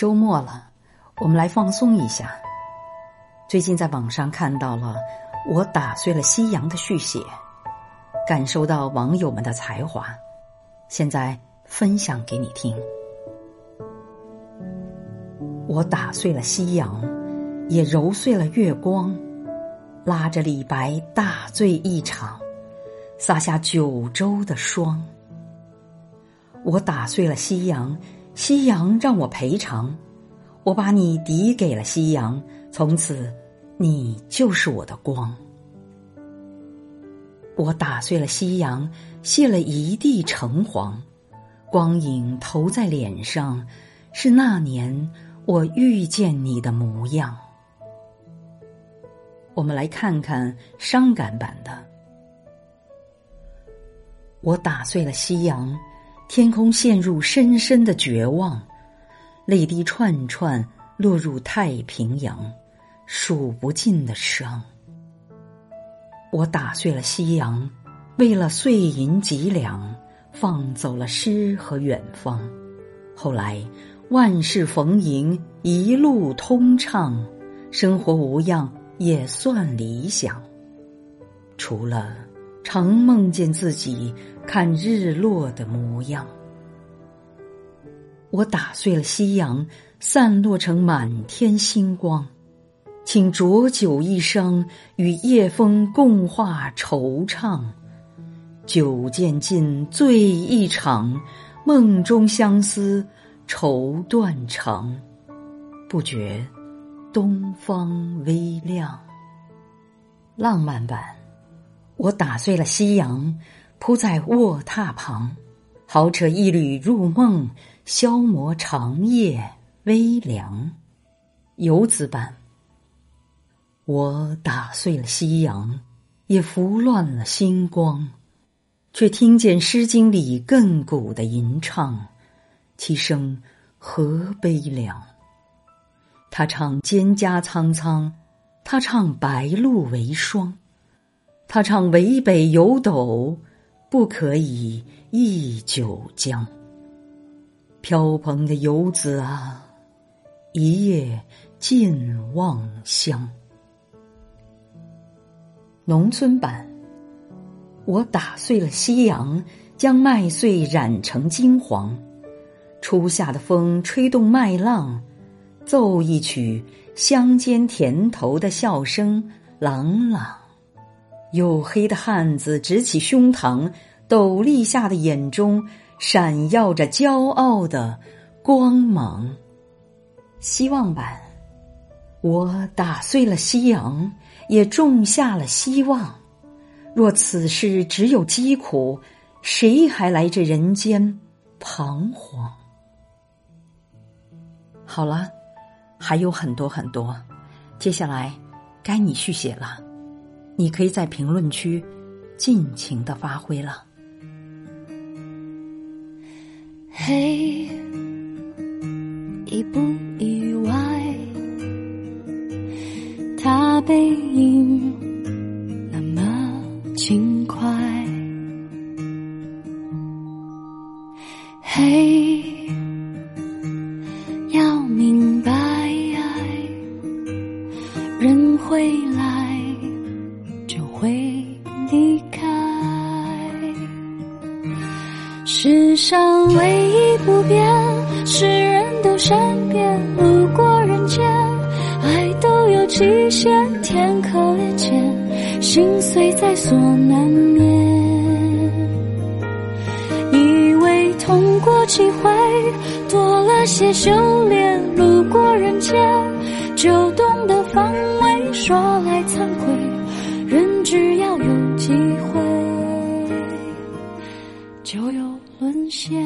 周末了，我们来放松一下。最近在网上看到了《我打碎了夕阳》的续写，感受到网友们的才华，现在分享给你听。我打碎了夕阳，也揉碎了月光，拉着李白大醉一场，洒下九州的霜。我打碎了夕阳。夕阳让我赔偿，我把你抵给了夕阳，从此你就是我的光。我打碎了夕阳，卸了一地橙黄，光影投在脸上，是那年我遇见你的模样。我们来看看伤感版的。我打碎了夕阳。天空陷入深深的绝望，泪滴串串落入太平洋，数不尽的伤。我打碎了夕阳，为了碎银几两，放走了诗和远方。后来万事逢迎，一路通畅，生活无恙也算理想。除了常梦见自己。看日落的模样，我打碎了夕阳，散落成满天星光，请浊酒一觞，与夜风共话惆怅。酒渐尽，醉一场，梦中相思愁断肠，不觉东方微亮。浪漫版，我打碎了夕阳。铺在卧榻旁，豪扯一缕入梦，消磨长夜微凉。游子版，我打碎了夕阳，也拂乱了星光，却听见《诗经》里亘古的吟唱，其声何悲凉。他唱蒹葭苍苍，他唱白露为霜，他唱渭北有斗。不可以忆九江，飘蓬的游子啊，一夜尽望乡。农村版，我打碎了夕阳，将麦穗染成金黄。初夏的风吹动麦浪，奏一曲乡间田头的笑声，朗朗。黝黑的汉子直起胸膛，斗笠下的眼中闪耀着骄傲的光芒。希望版，我打碎了夕阳，也种下了希望。若此世只有疾苦，谁还来这人间彷徨？好了，还有很多很多，接下来该你续写了。你可以在评论区尽情的发挥了。嘿，意不意外？他背影那么轻快。嘿，要明白，人会来。会离开世上唯一不变，是人都善变。路过人间，爱都有极限。天可怜见，心碎在所难免。以为痛过几回，多了些修炼。路过人间，就懂得防卫。说来惭愧，人只要有机会，就有。沦陷。